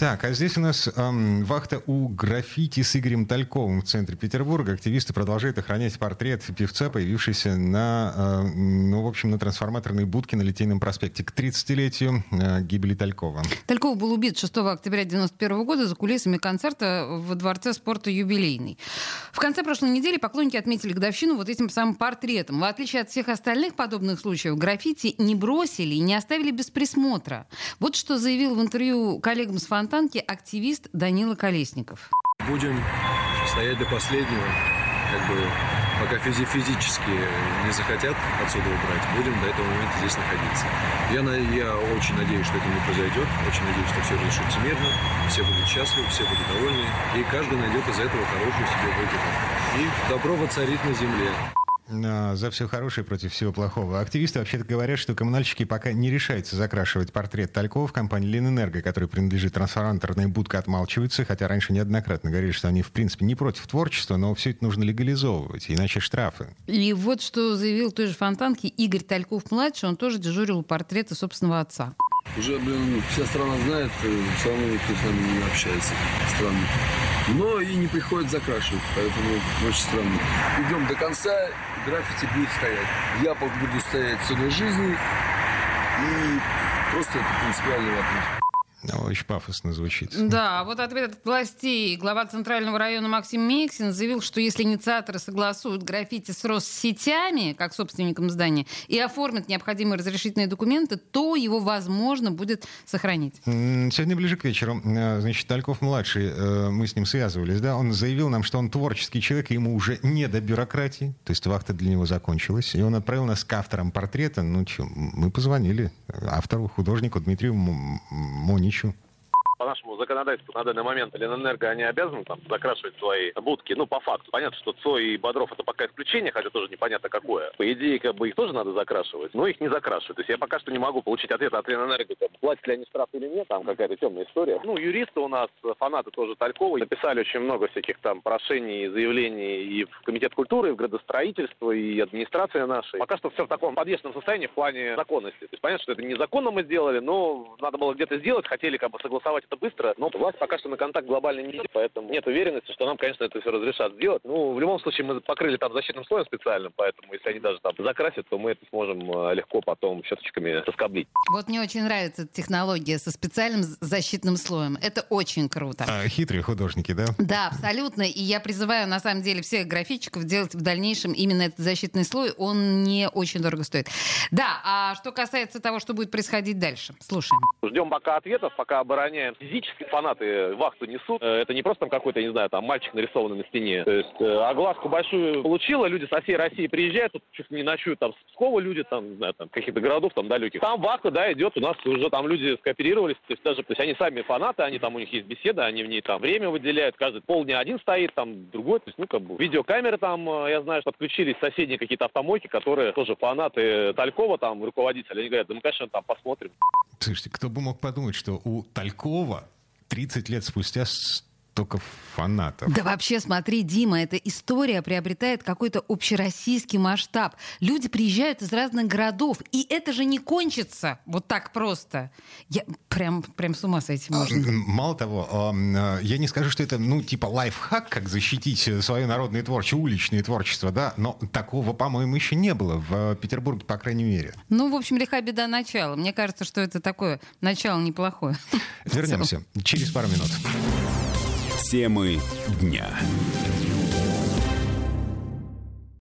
Так, а здесь у нас эм, вахта у граффити с Игорем Тальковым в центре Петербурга. Активисты продолжают охранять портрет певца, появившийся на, э, ну, в общем, на трансформаторной будке на Литейном проспекте к 30-летию э, гибели Талькова. Тальков был убит 6 октября 1991 года за кулисами концерта в Дворце спорта «Юбилейный». В конце прошлой недели поклонники отметили годовщину вот этим самым портретом. В отличие от всех остальных подобных случаев, граффити не бросили и не оставили без присмотра. Вот что заявил в интервью коллегам с Фонтана Фонтанке активист Данила Колесников. Будем стоять до последнего, как бы пока физи физически не захотят отсюда убрать, будем до этого момента здесь находиться. Я, я очень надеюсь, что это не произойдет, очень надеюсь, что все разрешится мирно, все будут счастливы, все будут довольны, и каждый найдет из этого хорошую себе выгоду. И добро воцарит на земле за все хорошее против всего плохого. Активисты вообще-то говорят, что коммунальщики пока не решаются закрашивать портрет Талькова в компании «Ленэнерго», которой принадлежит трансформаторная будка, отмалчиваются, хотя раньше неоднократно говорили, что они, в принципе, не против творчества, но все это нужно легализовывать, иначе штрафы. И вот что заявил той же Фонтанке Игорь Тальков-младший, он тоже дежурил у портрета собственного отца. Уже, блин, вся страна знает, э, все равно никто с нами не общается. Странно. Но и не приходит закрашивать, поэтому очень странно. Идем до конца, граффити будет стоять. Я буду стоять всю жизни, и просто это принципиальный вопрос. Очень пафосно звучит. Да, вот ответ от властей. Глава Центрального района Максим Мексин заявил, что если инициаторы согласуют граффити с Россетями, как собственником здания, и оформят необходимые разрешительные документы, то его возможно будет сохранить. Сегодня ближе к вечеру, э, значит, Тальков-младший, э, мы с ним связывались, да, он заявил нам, что он творческий человек, и ему уже не до бюрократии, то есть вахта для него закончилась, и он отправил нас к авторам портрета, ну что, мы позвонили автору, художнику Дмитрию Мони ничего по нашему законодательству на данный момент Ленэнерго, они обязаны там закрашивать свои будки, ну, по факту. Понятно, что Цой и Бодров это пока исключение, хотя тоже непонятно какое. По идее, как бы их тоже надо закрашивать, но их не закрашивают. То есть я пока что не могу получить ответ от Ленэнерго, там, платят ли они штраф или нет, там какая-то темная история. Ну, юристы у нас, фанаты тоже Талькова, написали очень много всяких там прошений, заявлений и в Комитет культуры, и в градостроительство, и администрация наша. Пока что все в таком подвешенном состоянии в плане законности. То есть понятно, что это незаконно мы сделали, но надо было где-то сделать, хотели как бы согласовать это быстро, но власть пока что на контакт глобально не идет, поэтому нет уверенности, что нам, конечно, это все разрешат сделать. Ну, в любом случае, мы покрыли там защитным слоем специальным, поэтому если они даже там закрасят, то мы это сможем э, легко потом щеточками соскоблить. Вот мне очень нравится технология со специальным защитным слоем. Это очень круто. А, хитрые художники, да? Да, абсолютно. И я призываю, на самом деле, всех графитчиков делать в дальнейшем именно этот защитный слой. Он не очень дорого стоит. Да, а что касается того, что будет происходить дальше, слушаем. Ждем пока ответов, пока обороняем физически фанаты вахту несут. Э, это не просто там какой-то, не знаю, там мальчик нарисованный на стене. То есть э, огласку большую получила, люди со всей России приезжают, тут чуть не ночуют там с Пскова люди, там, не знаю, там каких-то городов там далеких. Там вахта, да, идет, у нас уже там люди скооперировались, то есть даже, то есть они сами фанаты, они там, у них есть беседа, они в ней там время выделяют, каждый полдня один стоит, там другой, то есть, ну, как бы, видеокамеры там, э, я знаю, что подключились соседние какие-то автомойки, которые тоже фанаты Талькова, там, руководители, они говорят, да мы, конечно, там посмотрим. Слушайте, кто бы мог подумать, что у Талькова 30 лет спустя только фанатов. Да вообще, смотри, Дима, эта история приобретает какой-то общероссийский масштаб. Люди приезжают из разных городов, и это же не кончится вот так просто. Я прям, прям с ума с этим можно. Мало того, а, я не скажу, что это, ну, типа лайфхак, как защитить свое народное творчество, уличное творчество, да, но такого, по-моему, еще не было в Петербурге, по крайней мере. Ну, в общем, лиха беда начала. Мне кажется, что это такое начало неплохое. Вернемся через пару минут. Темы дня.